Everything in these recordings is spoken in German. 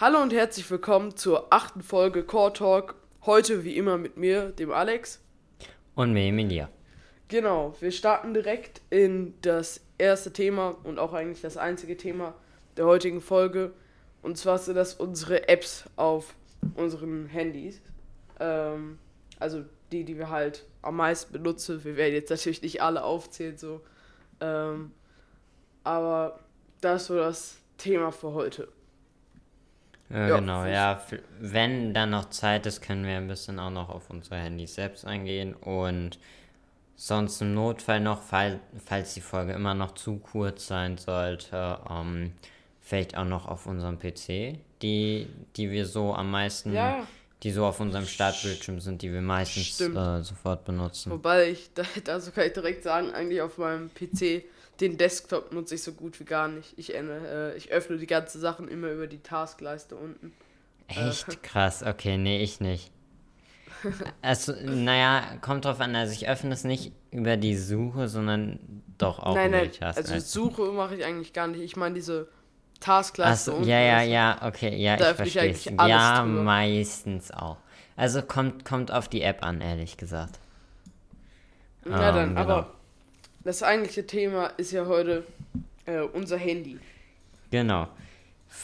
Hallo und herzlich willkommen zur achten Folge Core Talk. Heute wie immer mit mir, dem Alex. Und mir, Emilia. Genau, wir starten direkt in das erste Thema und auch eigentlich das einzige Thema der heutigen Folge. Und zwar sind das unsere Apps auf unseren Handys. Ähm, also die, die wir halt am meisten benutzen. Wir werden jetzt natürlich nicht alle aufzählen, so. Ähm, aber das ist so das Thema für heute. Ja, genau, ja. Wenn dann noch Zeit ist, können wir ein bisschen auch noch auf unsere Handys selbst eingehen und sonst im Notfall noch, fall, falls die Folge immer noch zu kurz sein sollte, ähm, vielleicht auch noch auf unserem PC, die, die wir so am meisten, ja. Die so auf unserem Startbildschirm sind, die wir meistens äh, sofort benutzen. Wobei ich, da, also kann ich direkt sagen, eigentlich auf meinem PC den Desktop nutze ich so gut wie gar nicht. Ich, äh, ich öffne die ganzen Sachen immer über die Taskleiste unten. Echt äh. krass, okay, nee, ich nicht. Also, naja, kommt drauf an, also ich öffne es nicht über die Suche, sondern doch auch nein, über nein, die Taskleiste. Also Suche mache ich eigentlich gar nicht. Ich meine diese Taskleiste unten. Ja, ja, ja, okay, ja, da ich verstehe. Ich ja, drüber. meistens auch. Also kommt, kommt auf die App an, ehrlich gesagt. Ja, dann, um, genau. aber das eigentliche Thema ist ja heute äh, unser Handy. Genau.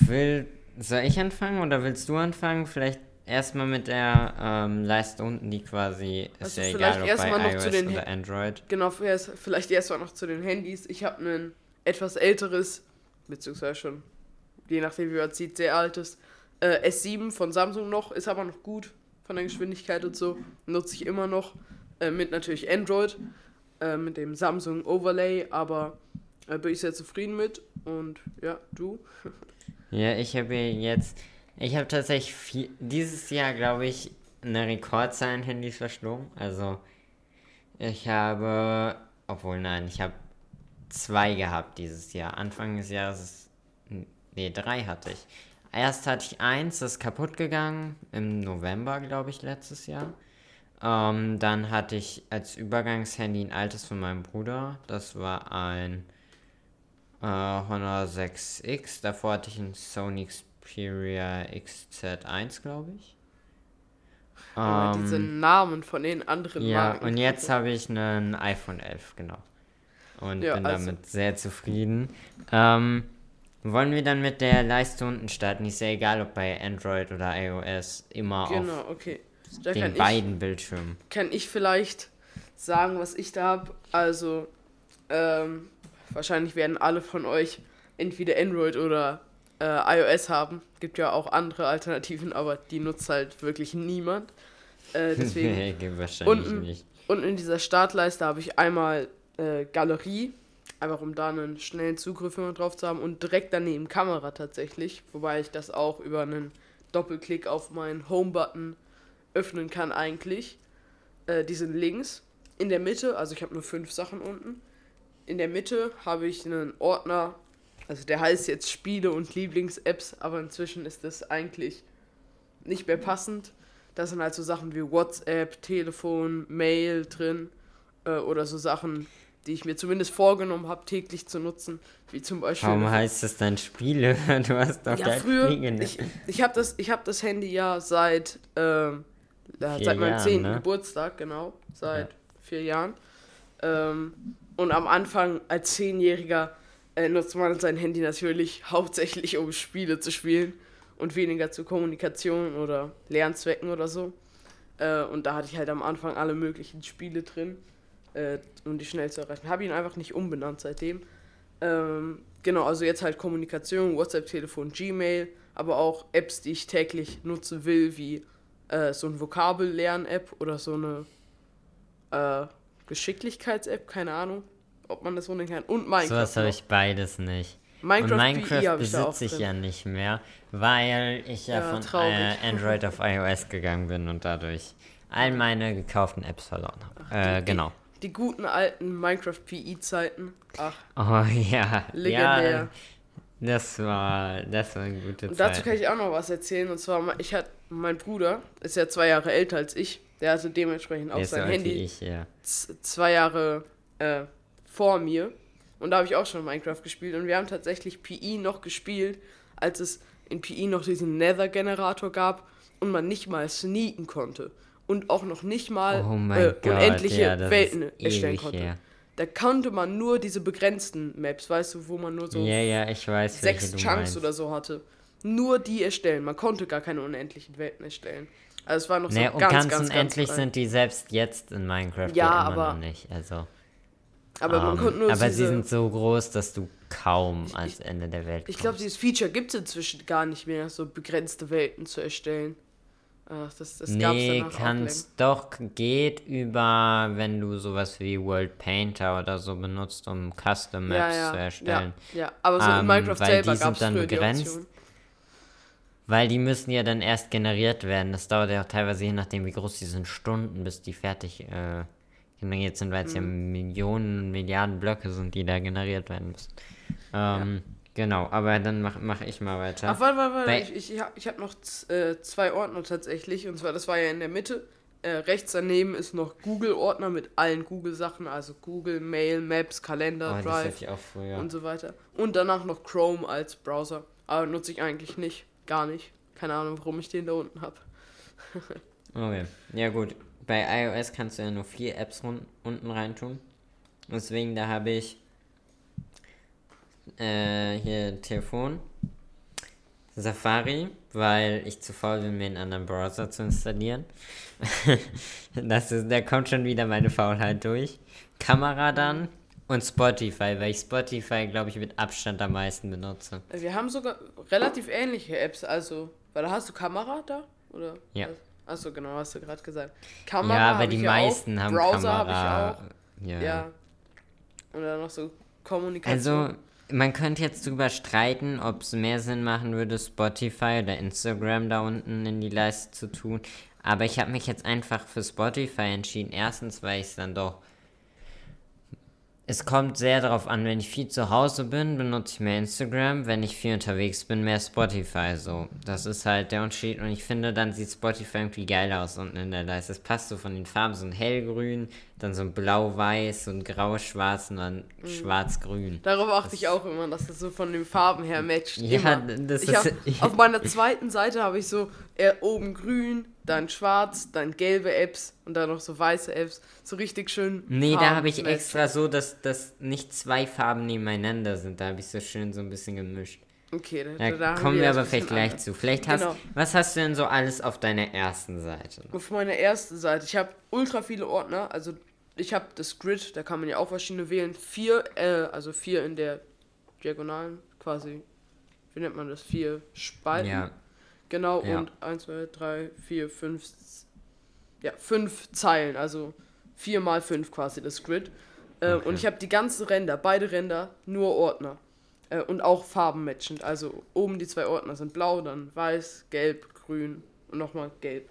Will, soll ich anfangen oder willst du anfangen? Vielleicht erstmal mit der ähm, Leiste unten, die quasi also ist ja egal, ob bei noch iOS zu den oder Android. Genau, vielleicht erstmal noch zu den Handys. Ich habe ein etwas älteres, beziehungsweise schon, je nachdem wie man sieht, sehr altes äh, S7 von Samsung noch, ist aber noch gut von der Geschwindigkeit und so. Nutze ich immer noch äh, mit natürlich Android äh, mit dem Samsung Overlay, aber äh, bin ich sehr zufrieden mit. Und ja, du? ja, ich habe jetzt, ich habe tatsächlich viel, dieses Jahr, glaube ich, eine Rekordzahl an Handys verschlungen. Also, ich habe, obwohl nein, ich habe zwei gehabt dieses Jahr. Anfang des Jahres, nee, drei hatte ich. Erst hatte ich eins, das ist kaputt gegangen, im November, glaube ich, letztes Jahr. Ähm, dann hatte ich als Übergangshandy ein altes von meinem Bruder. Das war ein äh, Honor 6X. Davor hatte ich ein Sony Xperia XZ1, glaube ich. Ja, ähm, diese Namen von den anderen ja, Marken. Ja, und jetzt habe ich einen iPhone 11, genau. Und ja, bin also. damit sehr zufrieden. Ähm, wollen wir dann mit der Leiste unten starten? Ist ja egal, ob bei Android oder iOS, immer genau, auf okay. Den beiden ich, Bildschirmen. Kann ich vielleicht sagen, was ich da habe? Also, ähm, wahrscheinlich werden alle von euch entweder Android oder äh, iOS haben. Gibt ja auch andere Alternativen, aber die nutzt halt wirklich niemand. Äh, deswegen nee, wahrscheinlich unten, nicht. Unten in dieser Startleiste habe ich einmal äh, Galerie, einfach um da einen schnellen Zugriff drauf zu haben und direkt daneben Kamera tatsächlich, wobei ich das auch über einen Doppelklick auf meinen Home-Button öffnen kann eigentlich. Äh, die sind links. In der Mitte, also ich habe nur fünf Sachen unten. In der Mitte habe ich einen Ordner, also der heißt jetzt Spiele und Lieblings-Apps, aber inzwischen ist das eigentlich nicht mehr passend. Da sind halt so Sachen wie WhatsApp, Telefon, Mail drin äh, oder so Sachen, die ich mir zumindest vorgenommen habe, täglich zu nutzen, wie zum Beispiel. Warum heißt das dann Spiele? Du hast doch ja, früher, Ich, ich habe das, hab das Handy ja seit ähm, seit meinem zehnten ne? Geburtstag, genau, seit ja. vier Jahren. Ähm, und am Anfang als Zehnjähriger äh, nutzt man sein Handy natürlich hauptsächlich, um Spiele zu spielen und weniger zur Kommunikation oder Lernzwecken oder so. Äh, und da hatte ich halt am Anfang alle möglichen Spiele drin, äh, um die schnell zu erreichen. Habe ihn einfach nicht umbenannt seitdem. Ähm, genau, also jetzt halt Kommunikation, WhatsApp, Telefon, Gmail, aber auch Apps, die ich täglich nutzen will, wie äh, so ein Vokabellern-App oder so eine äh, Geschicklichkeits-App, keine Ahnung, ob man das so nennen kann. Und Minecraft. So was habe ich beides nicht. Minecraft, und Minecraft besitze ich, ich ja nicht mehr, weil ich ja, ja von äh, Android auf iOS gegangen bin und dadurch all meine gekauften Apps verloren habe. Äh, genau. Die, guten alten Minecraft PE-Zeiten. Ach. Oh ja. Legendär. Ja, das war, das war eine gute und Zeit. Dazu kann ich auch noch was erzählen. Und zwar, ich hatte, mein Bruder ist ja zwei Jahre älter als ich. Der hatte dementsprechend auch sein Handy ich, ja. zwei Jahre äh, vor mir. Und da habe ich auch schon Minecraft gespielt. Und wir haben tatsächlich PE noch gespielt, als es in PE noch diesen Nether-Generator gab und man nicht mal sneaken konnte. Und auch noch nicht mal Oh äh, Gott, unendliche ja, Welten erstellen konnte. her. Da konnte man nur diese begrenzten Maps, weißt du, wo man nur so Ja, ja, weiß, sechs Chunks oder so hatte. Nur die erstellen. Man konnte gar keine unendlichen Welten erstellen. Also es war noch so Ne, und ganz, ganz, ganz, unendlich ganz sind die selbst jetzt in Minecraft Ja, aber- noch nicht. Also, Aber man ähm, konnte nur aber diese, sie sind so groß, dass du kaum ans Ende der Welt Ich glaube, kommst. dieses Feature gibt es inzwischen gar nicht mehr, so begrenzte Welten zu erstellen. Ach, das das Nee, kannst doch, geht über, wenn du sowas wie World Painter oder so benutzt, um Custom. Maps ja, zu ja, erstellen. Ja, ja, aber so in Ähm, Minecraft weil selber die sind dann die begrenzt. Option. Weil die müssen ja dann erst generiert werden. Das dauert ja auch teilweise, je nachdem wie groß die sind, Stunden, bis die fertig äh, generiert sind, weil es ja Mhm. Millionen, Milliarden Blöcke sind, die da generiert werden müssen. Ähm, Genau, aber dann mach, mach ich mal weiter. Ach, warte, warte, warte. Bei- Ich, ich, ich habe noch äh, zwei Ordner tatsächlich. Und zwar, das war ja in der Mitte. Äh, rechts daneben ist noch Google-Ordner mit allen Google-Sachen. Also Google, Mail, Maps, Kalender, oh, Drive hatte ich auch früher. und so weiter. Und danach noch Chrome als Browser. Aber nutze ich eigentlich nicht. Gar nicht. Keine Ahnung, warum ich den da unten habe. Okay, ja gut. Bei iOS kannst du ja nur vier Apps unten reintun. Deswegen, da habe ich äh, hier Telefon, Safari, weil ich zu faul bin, mir einen anderen Browser zu installieren. das ist, da kommt schon wieder meine Faulheit durch. Kamera dann und Spotify, weil ich Spotify, glaube ich, mit Abstand am meisten benutze. Wir haben sogar relativ ähnliche Apps. Also, weil da hast du Kamera da? Oder? Ja. Achso, genau, hast du gerade gesagt. Kamera ja, aber die meisten auch. haben Browser habe ich auch. Ja. Ja. Und dann noch so Kommunikation. Also, man könnte jetzt drüber streiten, ob es mehr Sinn machen würde, Spotify oder Instagram da unten in die Leiste zu tun. Aber ich habe mich jetzt einfach für Spotify entschieden. Erstens, weil ich es dann doch. Es kommt sehr darauf an, wenn ich viel zu Hause bin, benutze ich mehr Instagram. Wenn ich viel unterwegs bin, mehr Spotify. So, das ist halt der Unterschied. Und ich finde, dann sieht Spotify irgendwie geil aus unten in der Leiste. Es passt so von den Farben, so ein hellgrün, dann so ein blau-weiß, so ein grau-schwarz und dann Mhm. schwarz-grün. Darauf achte ich auch immer, dass das so von den Farben her matcht. Ja, immer. das ich ist- hab, auf meiner zweiten Seite habe ich so oben grün, dann schwarz, dann gelbe Apps und dann noch so weiße Apps. So richtig schön. Nee, da habe ich extra so, dass, dass nicht zwei Farben nebeneinander sind. Da habe ich so schön so ein bisschen gemischt. Okay, da, Da da kommen wir das aber vielleicht gleich zu. Vielleicht hast Genau. Was hast du denn so alles auf deiner ersten Seite? Auf meiner ersten Seite, ich habe ultra viele Ordner. Also ich habe das Grid, da kann man ja auch verschiedene wählen. Vier, äh, also vier in der Diagonalen, quasi. Wie nennt man das? Vier Spalten. Ja. Genau, Ja. und 1, 2, 3, 4, 5, ja, fünf Zeilen, also 4 mal 5 quasi das Grid. Äh, Okay. Und ich habe die ganzen Ränder, beide Ränder, nur Ordner. Äh, und auch farbenmatchend. Also oben die zwei Ordner sind blau, dann weiß, gelb, grün und nochmal gelb.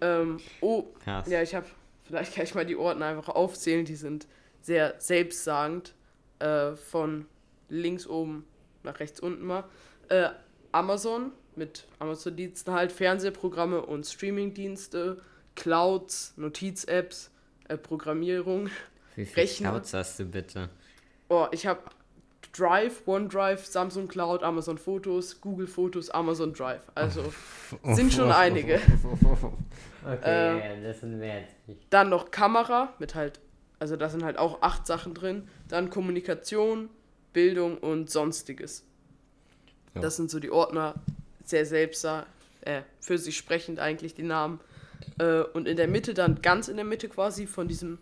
Ähm, oh, Krass. ja, ich habe, vielleicht kann ich mal die Ordner einfach aufzählen, die sind sehr selbstsagend. Äh, von links oben nach rechts unten mal. Äh, Amazon mit Amazon-Diensten halt, Fernsehprogramme und Streaming-Dienste, Clouds, Notiz-Apps, äh, Programmierung. Wie viel Rechner. Clouds hast du bitte? Oh, ich habe Drive, OneDrive, Samsung Cloud, Amazon Fotos, Google Fotos, Amazon Drive. Also sind schon einige. Okay, Äh, ja, das sind wir jetzt nicht. Dann noch Kamera mit halt, also da sind halt auch acht Sachen drin. Dann Kommunikation, Bildung und Sonstiges. Ja. Das sind so die Ordner, sehr selbst, äh, für sich sprechend eigentlich die Namen. Äh, und in der Mitte dann, ganz in der Mitte quasi von diesem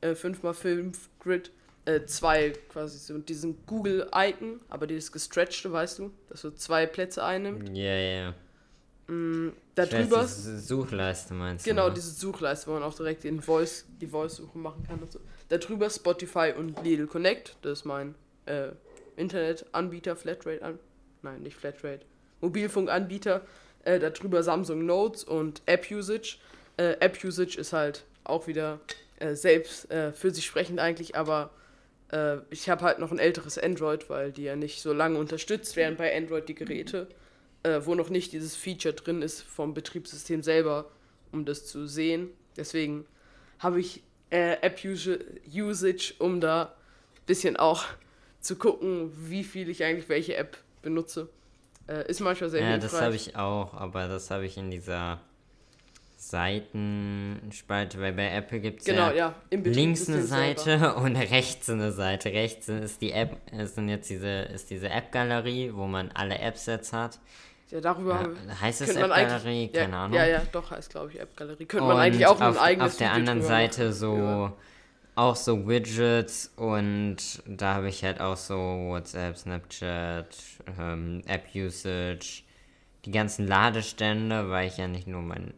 äh, 5x5 Grid, äh, zwei quasi so diesen Google-Icon, aber dieses gestretchte, weißt du, das so zwei Plätze einnimmt. Ja, ja. Da Ich weiß, drüber diese Suchleiste meinst Genau, du? ne? diese Suchleiste, wo man auch direkt den Voice, die Voice-Suche machen kann und so. Darüber Spotify und Lidl Connect, das ist mein äh, Internetanbieter, Flatrate an. Nein, nicht Flatrate. Mobilfunkanbieter. Äh, darüber Samsung Notes und App Usage. Äh, App Usage ist halt auch wieder äh, selbst äh, für sich sprechend eigentlich, aber äh, ich habe halt noch ein älteres Android, weil die ja nicht so lange unterstützt werden bei Android, die Geräte, äh, wo noch nicht dieses Feature drin ist vom Betriebssystem selber, um das zu sehen. Deswegen habe ich App Usa- Usage, um da ein bisschen auch zu gucken, wie viel ich eigentlich welche App benutze. Äh, ist manchmal sehr Ja, hilfreich. das habe ich auch, aber das habe ich in dieser Seitenspalte, weil bei Apple gibt es Genau, ja, ja. Links eine Seite selber. und rechts eine Seite. Rechts ist die App, ist dann jetzt diese, ist diese App-Galerie, wo man alle Apps jetzt hat. Ja, darüber Ja, haben wir- heißt es App-Galerie? Keine ja, Ahnung. Ja, ja, doch, heißt glaube ich App-Galerie. Könnte und man eigentlich auch auf, ein eigenes auf der Video anderen Seite so Ja. Auch so Widgets und da habe ich halt auch so WhatsApp, Snapchat, ähm, App-Usage, die ganzen Ladestände, weil ich ja nicht nur mein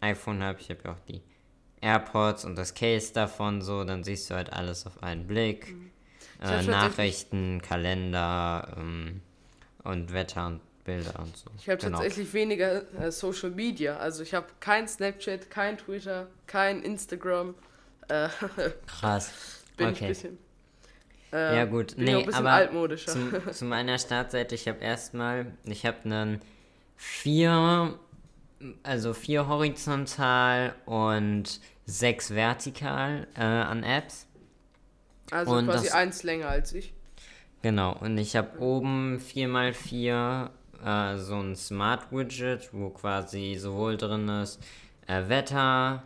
iPhone habe, ich habe ja auch die AirPods und das Case davon so, dann siehst du halt alles auf einen Blick. hab Äh, Nachrichten, Kalender ähm, und Wetter und Bilder und so. Ich habe Genau. tatsächlich weniger äh, Social Media. Also ich habe kein Snapchat, kein Twitter, kein Instagram. Äh, Krass. bin ich Okay. ein bisschen. Äh, Ja, gut. Bin Nee, ein bisschen aber altmodischer. Zum, zu meiner Startseite, ich habe erstmal, ich habe einen vier, also vier horizontal und sechs vertikal äh, an Apps. Also und quasi das- eins länger als ich. Genau, und ich habe oben 4x4 äh, so ein Smart Widget, wo quasi sowohl drin ist äh, Wetter,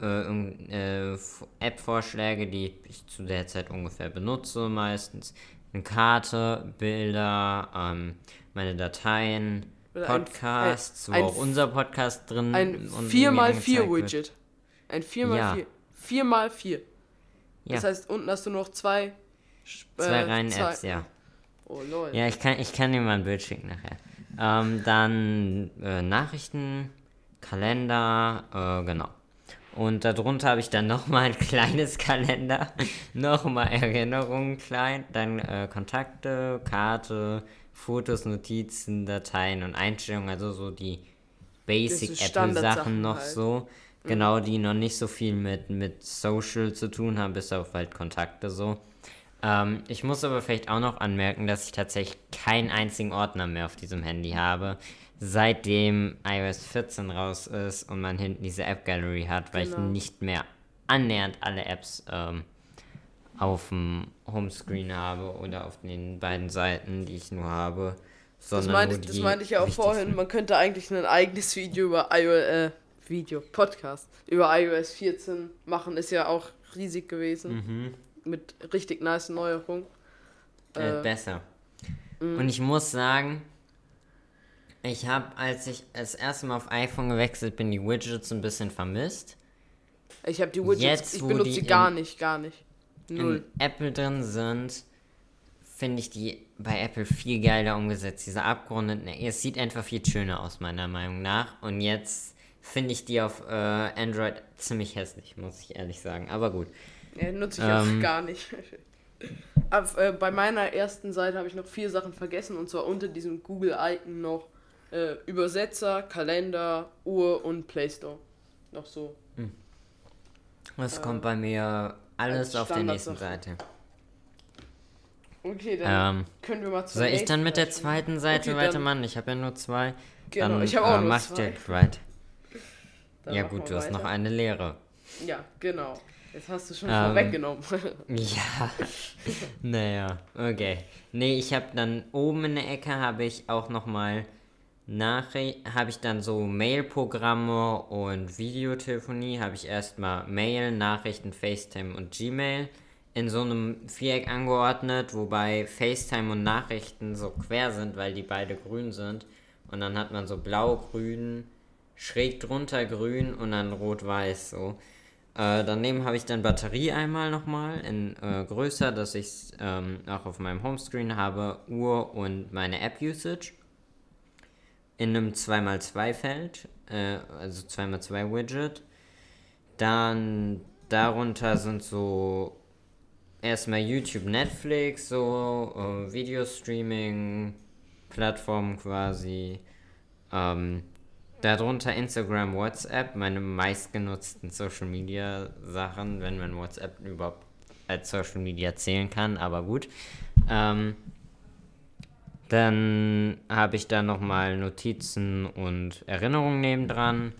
äh, äh, App-Vorschläge, die ich zu der Zeit ungefähr benutze meistens, eine Karte, Bilder, ähm, meine Dateien, Oder ein- Podcasts, ein- wo auch unser Podcast drin Ein und 4x4 mir angezeigt wird. Widget. Ein 4x4. Ja. 4x4. Ja, Das heißt, unten hast du noch zwei. Sch- zwei äh, Reihen zwei- Apps, ja. Oh lol. Ja, ich kann, ich kann dir mal ein Bild schicken nachher. Ähm, dann äh, Nachrichten, Kalender, äh, genau. Und darunter habe ich dann nochmal ein kleines Kalender, nochmal Erinnerungen klein, dann äh, Kontakte, Karte, Fotos, Notizen, Dateien und Einstellungen, also so die Basic Apple-Sachen noch halt. so. Genau, die noch nicht so viel mit, mit Social zu tun haben, bis auf halt Kontakte so. Ähm, ich muss aber vielleicht auch noch anmerken, dass ich tatsächlich keinen einzigen Ordner mehr auf diesem Handy habe, seitdem iOS 14 raus ist und man hinten diese App Gallery hat, weil Genau. ich nicht mehr annähernd alle Apps ähm, auf dem Homescreen habe oder auf den beiden Seiten, die ich nur habe. Das Sondern meinte, nur ich, das meinte ich ja auch vorhin. Man könnte eigentlich ein eigenes Video über iOS, äh, Video, Podcast, über iOS 14 machen. Ist ja auch riesig gewesen. Mhm. Mit richtig nice Neuerungen. äh, Äh, besser. mm. Und ich muss sagen, ich habe, als ich das erste Mal auf iPhone gewechselt bin, die Widgets ein bisschen vermisst. Ich habe die Widgets, Jetzt, ich benutze die die gar nicht, gar nicht. Null. in Apple drin sind, finde ich die bei Apple viel geiler umgesetzt. Diese abgerundeten, es sieht einfach viel schöner aus, meiner Meinung nach. Und jetzt finde ich die auf äh, Android ziemlich hässlich, muss ich ehrlich sagen. Aber gut. Ja, nutze ich Ähm. auch gar nicht. Aber, äh, bei meiner ersten Seite habe ich noch vier Sachen vergessen und zwar unter diesem Google-Icon noch äh, Übersetzer, Kalender, Uhr und Play Store. Noch so. Was Äh, kommt bei mir alles auf der nächsten. Seite? Okay, dann Ähm, können wir mal zur soll ich dann mit der zweiten Seite Okay, weitermachen? Ich habe ja nur zwei. Genau, dann, ich habe auch äh, nur zwei. direkt. Dann ja gut, du hast noch eine Lehre. Ja, genau. Jetzt hast du schon Ähm, vorweggenommen. Ja, naja, okay. Nee, ich habe dann oben in der Ecke habe ich auch nochmal Nachricht, habe ich dann so Mail-Programme und Videotelefonie, habe ich erstmal Mail, Nachrichten, FaceTime und Gmail in so einem Viereck angeordnet, wobei FaceTime und Nachrichten so quer sind, weil die beide grün sind. Und dann hat man so blau-grün, schräg drunter grün und dann rot-weiß so. Äh, daneben habe ich dann Batterie einmal nochmal in äh, größer, dass ich es ähm, auch auf meinem Homescreen habe, Uhr und meine App-Usage. In einem 2x2-Feld, äh, also 2x2-Widget. Dann darunter sind so erstmal YouTube, Netflix, so äh, Videostreaming-Plattformen quasi. Ähm, Darunter Instagram, WhatsApp, meine meistgenutzten Social Media Sachen, wenn man WhatsApp überhaupt als Social Media zählen kann, aber gut. Ähm, dann habe ich da nochmal Notizen und Erinnerungen nebendran.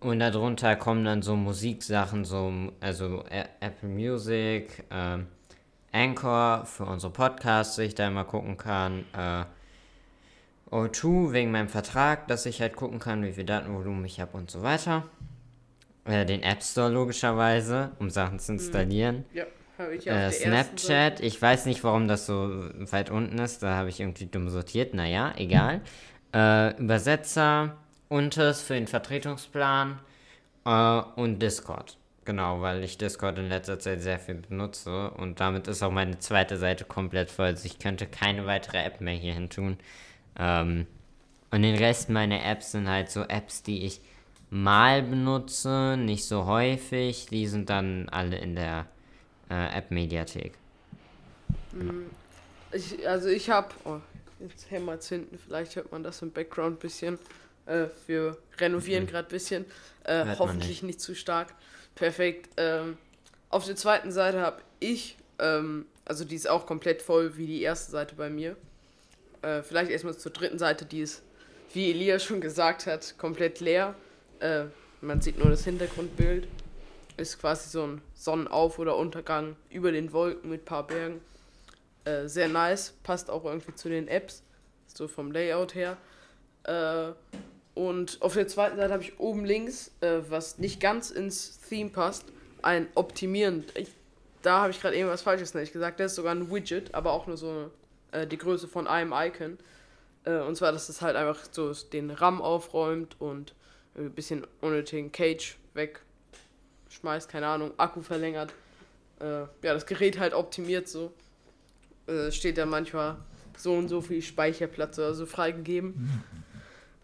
Und darunter kommen dann so Musiksachen, so, also Apple Music, ähm, Anchor für unsere Podcasts, die ich da immer gucken kann. Äh, O2 wegen meinem Vertrag, dass ich halt gucken kann, wie viel Datenvolumen ich habe und so weiter. Äh, den App Store logischerweise, um Sachen zu installieren. Ja, habe ich Äh. Snapchat, ich weiß nicht, warum das so weit unten ist. Da habe ich irgendwie dumm sortiert. Naja, egal. Äh, Übersetzer, Untes für den Vertretungsplan äh, und Discord. Genau, weil ich Discord in letzter Zeit sehr viel benutze und damit ist auch meine zweite Seite komplett voll. Also ich könnte keine weitere App mehr hier hin tun. Ähm, und den Rest meiner Apps sind halt so Apps, die ich mal benutze, nicht so häufig. Die sind dann alle in der äh, App-Mediathek. Ich, also ich habe, oh, jetzt hämmert's hinten, vielleicht hört man das im Background ein bisschen. Äh, wir renovieren gerade ein bisschen. Äh, hoffentlich nicht. zu stark. Perfekt. Ähm, auf der zweiten Seite habe ich, ähm, also die ist auch komplett voll wie die erste Seite bei mir. Äh, vielleicht erstmal zur dritten Seite, die ist, wie Elia schon gesagt hat, komplett leer. Äh, man sieht nur das Hintergrundbild. Ist quasi so ein Sonnenauf- oder Untergang über den Wolken mit ein paar Bergen. Äh, sehr nice, passt auch irgendwie zu den Apps, so vom Layout her. Äh, und auf der zweiten Seite habe ich oben links, äh, was nicht ganz ins Theme passt, ein Optimieren. Ich, da habe ich gerade irgendwas Falsches nicht gesagt. Das ist sogar ein Widget, aber auch nur so äh, die Größe von einem Icon. Äh, und zwar, dass es halt einfach so den RAM aufräumt und ein bisschen unnötigen Cage wegschmeißt, keine Ahnung, Akku verlängert. Äh, ja, das Gerät halt optimiert so äh, steht da manchmal so und so viel Speicherplatz oder so freigegeben.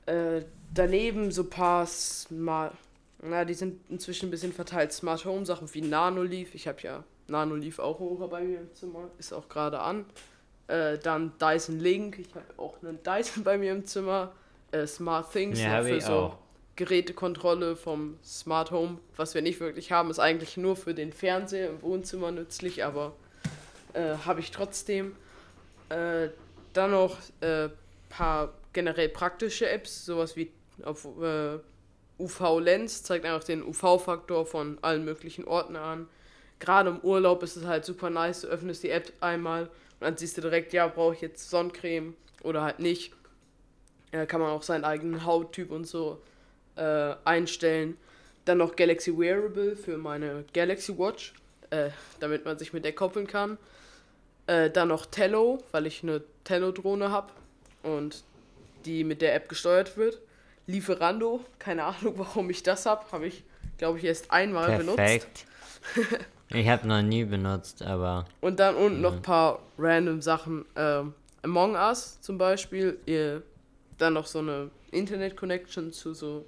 Äh, daneben so ein paar Smart, na, die sind inzwischen ein bisschen verteilt. Smart Home Sachen wie Nanoleaf. Ich habe ja Nanoleaf auch hoch bei mir im Zimmer, ist auch gerade an. Äh, dann Dyson Link. Ich habe auch einen Dyson bei mir im Zimmer. Äh, Smart Things Ja, für ich so auch. Gerätekontrolle vom Smart Home. Was wir nicht wirklich haben, ist eigentlich nur für den Fernseher im Wohnzimmer nützlich, aber äh, habe ich trotzdem. Äh, dann noch äh, paar generell praktische Apps, sowas wie auf äh, UV-Lens, zeigt einfach den UV-Faktor von allen möglichen Orten an. Gerade im Urlaub ist es halt super nice, du öffnest die App einmal und dann siehst du direkt, ja, brauche ich jetzt Sonnencreme oder halt nicht. Äh, kann man auch seinen eigenen Hauttyp und so äh, einstellen. Dann noch Galaxy Wearable für meine Galaxy Watch, äh, damit man sich mit der koppeln kann. Äh, dann noch Tello, weil ich eine Tello-Drohne habe und die mit der App gesteuert wird. Lieferando, keine Ahnung, warum ich das habe, habe ich, glaube ich, erst einmal benutzt. Perfekt. ich habe noch nie benutzt, aber Und dann unten noch ein paar random Sachen. Ähm, Among Us zum Beispiel. Ihr, dann noch so eine Internet-Connection zu so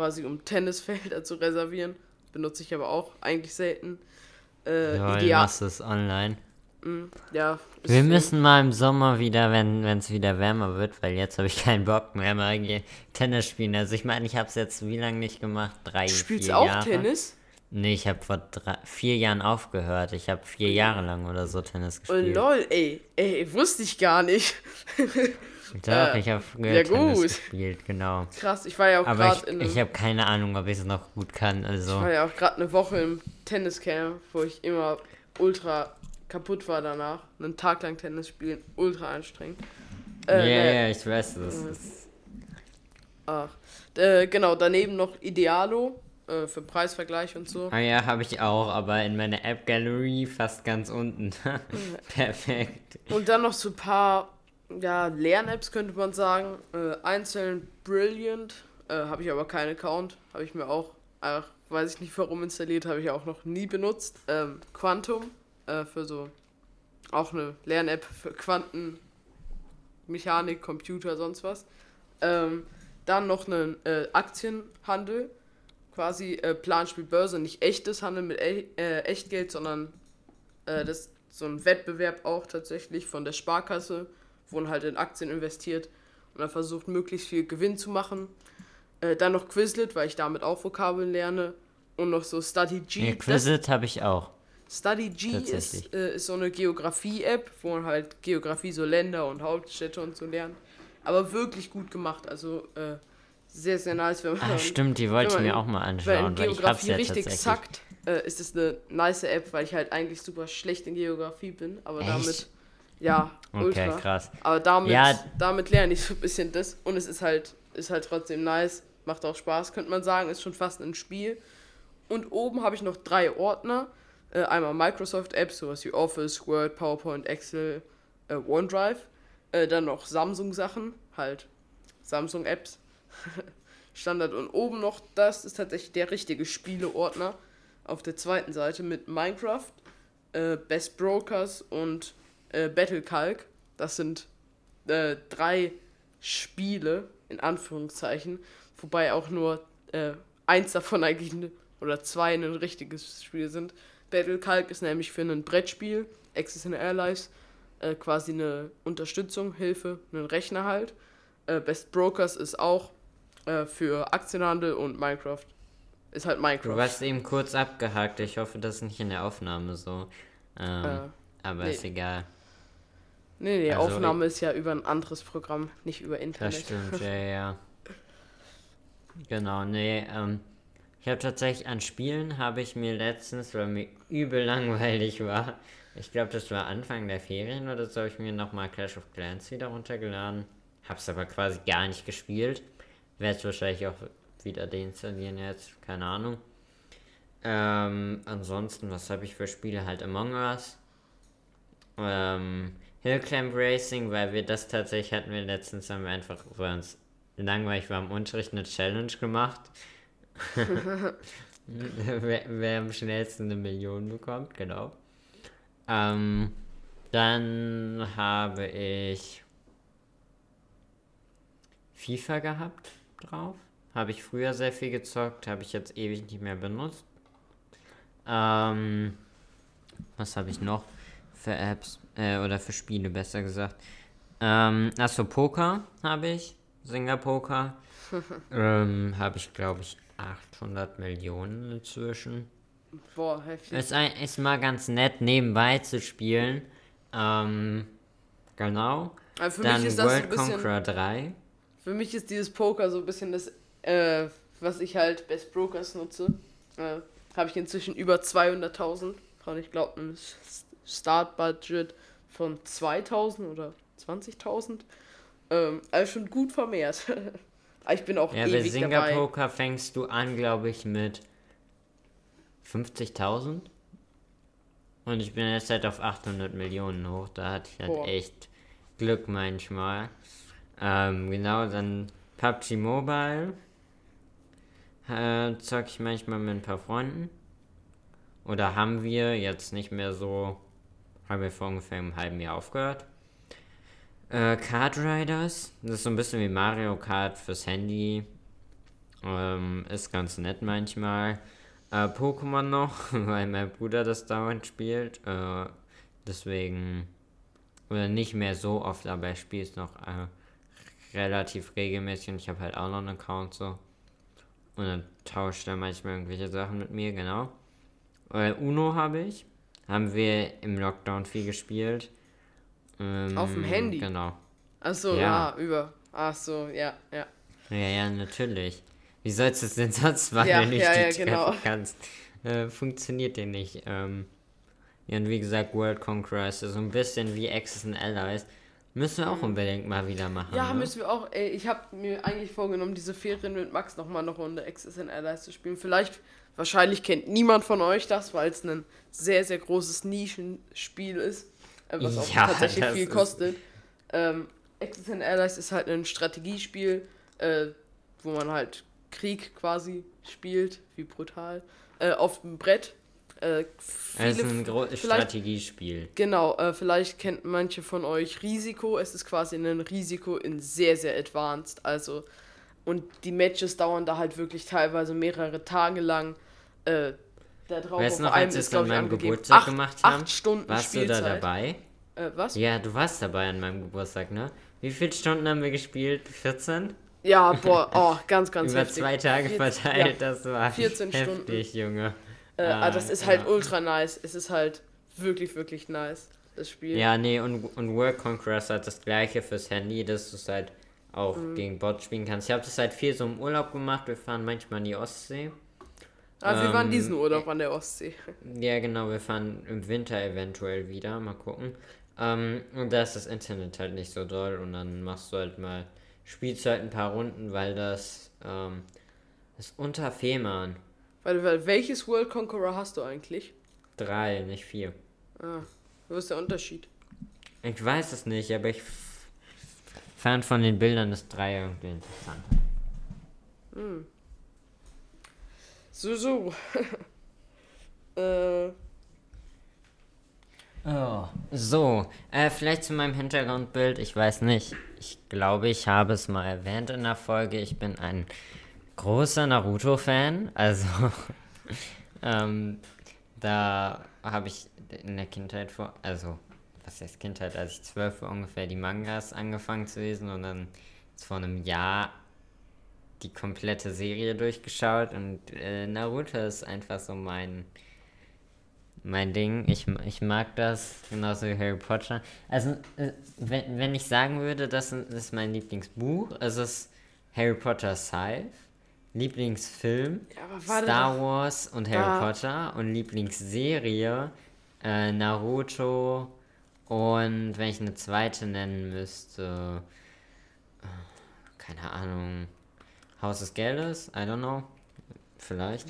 quasi um Tennisfelder zu reservieren. Benutze ich aber auch eigentlich selten. Äh, ja, du ideal. machst es online. Ja, ist Wir müssen mal im Sommer wieder, wenn es wieder wärmer wird, weil jetzt habe ich keinen Bock mehr, mal Tennis spielen. Also ich meine, ich habe es jetzt wie lange nicht gemacht? Drei, Du spielst vier auch Jahre. Tennis? Nee, ich habe vor drei, vier Jahren aufgehört. Ich habe vier Jahre lang oder so Tennis Oh gespielt. lol, ey. Ey, wusste ich gar nicht. Doch, äh, ich habe ja, Tennis gut. gespielt, genau. Krass, ich war ja auch gerade ich, in ich einem, habe keine Ahnung, ob ich es noch gut kann. Also, ich war ja auch gerade eine Woche im Tenniscamp, wo ich immer ultra kaputt war danach. Einen Tag lang Tennis spielen, ultra anstrengend. ja, Äh, ja, naja. ich weiß das. ist- Ach, äh, genau, daneben noch Idealo äh, für Preisvergleich und so. Ah ja, habe ich auch, aber in meiner App Gallery fast ganz unten. Perfekt. Und dann noch so ein paar ja, Lern-Apps könnte man sagen. Äh, einzeln Brilliant, äh, habe ich aber keinen Account. Habe ich mir auch, ach, weiß ich nicht warum installiert, habe ich auch noch nie benutzt. Ähm, Quantum, äh, für so auch eine Lern-App für Quantenmechanik, Computer, sonst was. Ähm, dann noch einen äh, Aktienhandel, quasi äh, Planspiel Börse, nicht echtes Handeln mit e äh, Echtgeld, sondern äh, das ist so ein Wettbewerb auch tatsächlich von der Sparkasse, wo man halt in Aktien investiert und dann versucht, möglichst viel Gewinn zu machen. Äh, dann noch Quizlet, weil ich damit auch Vokabeln lerne. Und noch so Study G. Ja, Quizlet habe ich auch. Study G ist, äh, ist so eine Geografie-App, wo man halt Geografie, so Länder und Hauptstädte und so lernt. Aber wirklich gut gemacht. Also äh, sehr, sehr nice, wenn man. Ah, stimmt, die wollte ich mir auch mal Weil in anschauen, weil ich Geografie ja richtig tatsächlich. zackt, äh, ist es eine nice App, weil ich halt eigentlich super schlecht in Geografie bin. Aber Echt? damit. Ja, Okay, ultra. krass. Aber damit, Ja. damit lerne ich so ein bisschen das. Und es ist halt, ist halt trotzdem nice. Macht auch Spaß, könnte man sagen. Ist schon fast ein Spiel. Und oben habe ich noch drei Ordner. Äh, einmal Microsoft Apps, sowas wie Office, Word, PowerPoint, Excel, äh, OneDrive. Äh, dann noch Samsung Sachen, halt Samsung Apps. Standard. Und oben noch, das ist tatsächlich der richtige Spieleordner. Auf der zweiten Seite mit Minecraft, äh, Best Brokers und äh, Battle Calc. Das sind äh, drei Spiele, in Anführungszeichen, wobei auch nur äh, eins davon eigentlich ne, oder zwei ein richtiges Spiel sind. Battle Calc ist nämlich für ein Brettspiel, Access in Airlines, äh, quasi eine Unterstützung, Hilfe, einen Rechner halt. Äh, Best Brokers ist auch äh, für Aktienhandel und Minecraft. Ist halt Du Minecraft. warst eben kurz abgehakt. Ich hoffe, das ist nicht in der Aufnahme so. Ähm, Äh, aber nee. ist egal. Nee, nee, die also Aufnahme ist ja über ein anderes Programm, nicht über Das Internet. stimmt, ja, ja. Genau, nee, ähm, ich habe tatsächlich an Spielen habe ich mir letztens, weil mir übel langweilig war, ich glaube, das war Anfang der Ferien oder so, habe ich mir nochmal Clash of Clans wieder runtergeladen. Hab's aber quasi gar nicht gespielt. Werde es wahrscheinlich auch wieder deinstallieren jetzt, keine Ahnung. Ähm, ansonsten, was habe ich für Spiele? Halt Among Us. Ähm, Hillclimb Racing, weil wir das tatsächlich hatten wir letztens, haben wir einfach, weil uns langweilig war im Unterricht, eine Challenge gemacht. wer, wer am schnellsten eine Million bekommt, genau. Ähm, dann habe ich FIFA gehabt drauf. Habe ich früher sehr viel gezockt, habe ich jetzt ewig nicht mehr benutzt. Ähm, was habe ich noch für Apps? Äh, oder für Spiele, besser gesagt. Ähm, achso, Poker habe ich. Singer Poker. ähm, habe ich, glaube ich, 800 Millionen inzwischen. Boah, heftig. Ist, ein, ist mal ganz nett, nebenbei zu spielen. Ähm, genau. Also für Dann mich ist das so ein World bisschen. Conqueror 3. Für mich ist dieses Poker so ein bisschen das, äh, was ich halt Best Brokers nutze. Äh, Habe ich inzwischen über 200.000. Und ich glaube, ein S- Startbudget von 2.000 oder 20.000. Ähm, also schon gut vermehrt. Ich bin auch Ja, bei ewig dabei. Poker fängst du an, glaube ich, mit 50.000. Und ich bin jetzt halt auf 800 Millionen hoch. Da hatte ich halt Boah. echt Glück manchmal. Ähm, genau, dann PUBG Mobile. Äh, zock ich manchmal mit ein paar Freunden. Oder haben wir jetzt nicht mehr so. Haben wir vor ungefähr einem halben Jahr aufgehört. Äh, Kart Riders. Das ist so ein bisschen wie Mario Kart fürs Handy. Ähm, ist ganz nett manchmal. Äh, Pokémon noch, weil mein Bruder das dauernd spielt. Äh, deswegen. Oder nicht mehr so oft, aber er spielt es noch äh, relativ regelmäßig und ich habe halt auch noch einen Account so. Und dann tauscht er manchmal irgendwelche Sachen mit mir, genau. Äh, Uno habe ich. Haben wir im Lockdown viel gespielt. Ähm, Auf dem Handy? Genau. Achso, Ja. ja. über. Ach so, ja, ja. Ja, ja, natürlich. Wie sollst du es denn sonst machen, Ja, wenn du ja, die ja, genau. kannst? Äh, funktioniert dir nicht. Ähm, ja, und wie gesagt, World Conqueror ist so ein bisschen wie Axis and Allies. Müssen wir auch unbedingt mal wieder machen. Mhm. Ja, ne? müssen wir auch. Ey, ich habe mir eigentlich vorgenommen, diese Ferien mit Max nochmal eine Runde and Allies zu spielen. Vielleicht, wahrscheinlich kennt niemand von euch das, weil es ein sehr, sehr großes Nischenspiel ist, äh, was auch Ja, tatsächlich viel kostet. Ähm, and Allies ist halt ein Strategiespiel, äh, wo man halt Krieg quasi spielt, wie brutal, äh, auf dem Brett. Äh, Es ist viele ein großes Strategiespiel. Genau, äh, vielleicht kennt manche von euch Risiko. Es ist quasi ein Risiko in sehr, sehr advanced. Also, und die Matches dauern da halt wirklich teilweise mehrere Tage lang. Äh, da drauf Weißt auf noch, einem als wir ist, es an glaube ich, meinem angegeben. Geburtstag acht, gemacht haben? Acht Stunden Warst du da Spielzeit. dabei? Äh, was? Ja, du warst dabei an meinem Geburtstag, ne? Wie viele Stunden haben wir gespielt? 14? Ja, boah, oh, ganz, ganz Über heftig. zwei Tage 14 verteilt, Ja, das war 14 heftig, Junge. Äh, Ah, aber das ist halt ja. ultra nice. Es ist halt wirklich, wirklich nice, das Spiel. Ja, nee, und, und World Conqueror ist halt das gleiche fürs Handy, dass du es halt auch Mhm. gegen Bots spielen kannst. Ich habe das halt viel so im Urlaub gemacht. Wir fahren manchmal in die Ostsee. Aber wir waren ähm, diesen Urlaub an der Ostsee. Ja, genau, wir fahren im Winter eventuell wieder. Mal gucken. Ähm, und da ist das Internet halt nicht so doll und dann machst du halt mal, spielst du halt ein paar Runden, weil das ähm, ist unter Fehmarn. Weil, weil welches World Conqueror hast du eigentlich? Drei, nicht vier. Ah, was ist der Unterschied? Ich weiß es nicht, aber ich fand von den Bildern das drei irgendwie interessant. Hm. So, so. äh, Oh. So, äh, vielleicht zu meinem Hintergrundbild, ich weiß nicht. Ich glaube, ich habe es mal erwähnt in der Folge. Ich bin ein großer Naruto-Fan. Also, ähm, da habe ich in der Kindheit vor, also, was heißt Kindheit, als ich zwölf war ungefähr die Mangas angefangen zu lesen und dann vor einem Jahr die komplette Serie durchgeschaut und äh, Naruto ist einfach so mein mein Ding. Ich, ich mag das, genauso wie Harry Potter. Also, äh, wenn, wenn ich sagen würde, das ist mein Lieblingsbuch, es ist Harry Potter Scythe, Lieblingsfilm Ja, Star doch. Wars und Harry Da- Potter und Lieblingsserie äh, Naruto und wenn ich eine zweite nennen müsste, äh, keine Ahnung, Haus des Geldes, I don't know, vielleicht.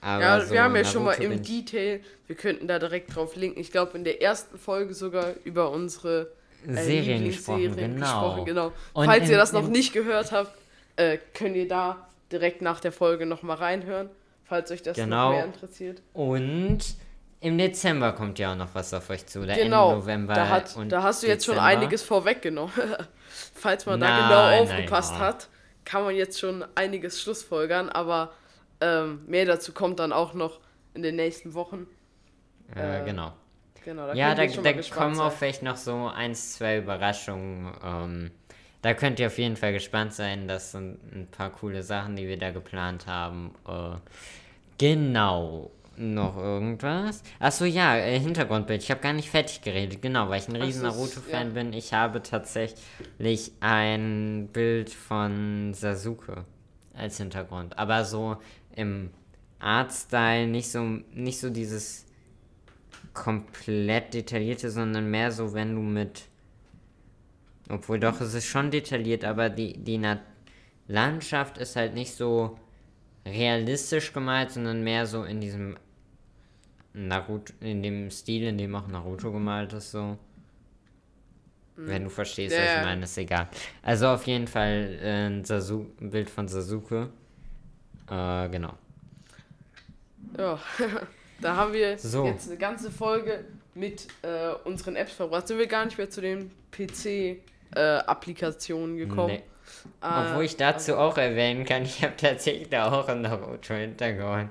Aber Mhm. ja, so wir haben ja schon mal Naruto im Detail, wir könnten da direkt drauf linken. Ich glaube, in der ersten Folge sogar über unsere äh, Serien gesprochen, genau. gesprochen, genau. Und Falls ihr im- das noch im- nicht gehört habt, äh, könnt ihr da direkt nach der Folge nochmal reinhören, falls euch das Genau. noch mehr interessiert. Und im Dezember kommt ja auch noch was auf euch zu. Oder Genau, Ende November. da, hat, da hast du jetzt schon einiges vorweggenommen. Falls man da Nein, genau nein, aufgepasst ja. hat, kann man jetzt schon einiges schlussfolgern, aber ähm, mehr dazu kommt dann auch noch in den nächsten Wochen. Äh, äh, genau. Genau, da Ja, da, da kommen auch vielleicht noch so eins, zwei Überraschungen. Ähm, da könnt ihr auf jeden Fall gespannt sein. Das sind ein paar coole Sachen, die wir da geplant haben. Äh, genau. Noch irgendwas? Achso, ja, äh, Hintergrundbild. Ich habe gar nicht fertig geredet. Genau, weil ich ein riesen Naruto-Fan ja. bin. Ich habe tatsächlich ein Bild von Sasuke als Hintergrund. Aber so im Artstyle, nicht so, nicht so dieses komplett detaillierte, sondern mehr so, wenn du mit. Obwohl doch, es ist schon detailliert, aber die, die Na Landschaft ist halt nicht so realistisch gemalt, sondern mehr so in diesem Naruto, in dem Stil, in dem auch Naruto gemalt ist, so. Wenn du verstehst, was Ja, ich meine, ist egal. Also auf jeden Fall äh, ein, Sasu ein Bild von Sasuke. Äh, genau. Ja, da haben wir So. jetzt eine ganze Folge mit äh, unseren Apps verbracht. Sind wir gar nicht mehr zu den PC-Applikationen gekommen. Nee. Äh, Obwohl ich dazu auch erwähnen kann, ich habe tatsächlich da auch einen Naruto-Hintergrund.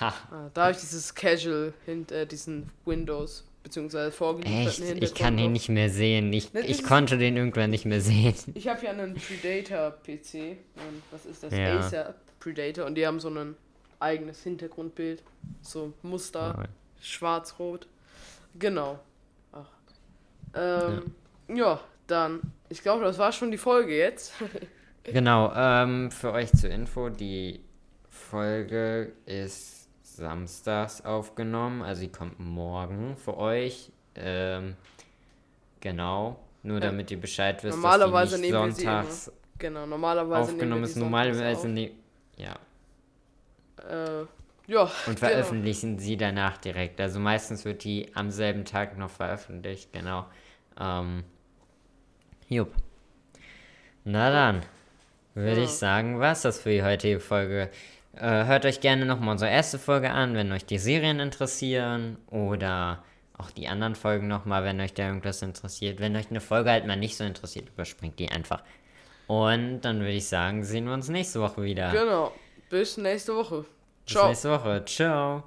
Ha, Ah, Da habe ich dieses Casual hinter diesen Windows beziehungsweise vorgelieferten echt? Ich kann den nicht mehr sehen. Ich, Ne, das ich konnte den irgendwann nicht mehr sehen. Ich habe ja einen Predator-PC. Und was ist das? Ja. Acer Predator. Und die haben so ein eigenes Hintergrundbild. So Muster, schwarz-rot. Genau. Ach. Ähm, ja. dann. Ich glaube, das war schon die Folge jetzt. Genau, ähm, für euch zur Info, die Folge ist samstags aufgenommen, also die kommt morgen für euch. Ähm, genau, nur Ja. damit ihr Bescheid wisst, Normalerweise dass die nicht sie sonntags genau, normalerweise aufgenommen ist. Normalerweise ne ja. Äh, ja. und genau. veröffentlichen sie danach direkt. Also meistens wird die am selben Tag noch veröffentlicht, genau. Ähm, jupp. Na dann, würde Ja. ich sagen, was das für die heutige Folge. Äh, hört euch gerne nochmal unsere erste Folge an, wenn euch die Serien interessieren oder auch die anderen Folgen nochmal, wenn euch da irgendwas interessiert. Wenn euch eine Folge halt mal nicht so interessiert, überspringt die einfach. Und dann würde ich sagen, sehen wir uns nächste Woche wieder. Genau. Bis nächste Woche. Bis Ciao. nächste Woche. Ciao.